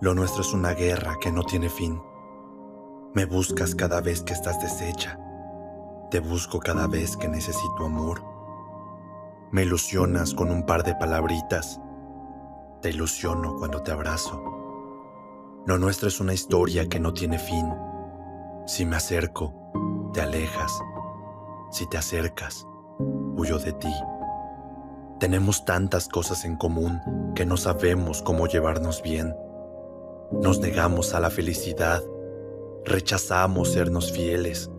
Lo nuestro es una guerra que no tiene fin. Me buscas cada vez que estás deshecha. Te busco cada vez que necesito amor. Me ilusionas con un par de palabritas. Te ilusiono cuando te abrazo. Lo nuestro es una historia que no tiene fin. Si me acerco, te alejas. Si te acercas, huyo de ti. Tenemos tantas cosas en común que no sabemos cómo llevarnos bien. Nos negamos a la felicidad, rechazamos sernos fieles,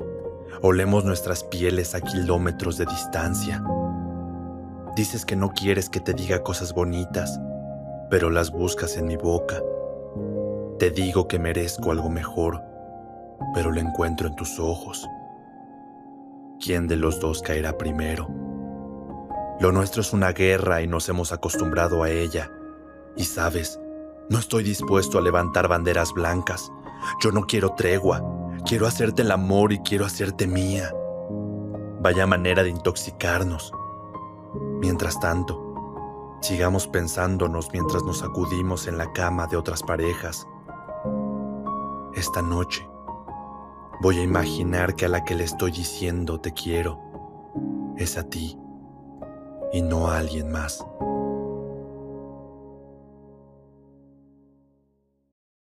olemos nuestras pieles a kilómetros de distancia. Dices que no quieres que te diga cosas bonitas, pero las buscas en mi boca. Te digo que merezco algo mejor, pero lo encuentro en tus ojos. ¿Quién de los dos caerá primero? Lo nuestro es una guerra y nos hemos acostumbrado a ella. Y sabes, no estoy dispuesto a levantar banderas blancas. Yo no quiero tregua. Quiero hacerte el amor y quiero hacerte mía. Vaya manera de intoxicarnos. Mientras tanto, sigamos pensándonos mientras nos acudimos en la cama de otras parejas. Esta noche, voy a imaginar que a la que le estoy diciendo te quiero es a ti y no a alguien más.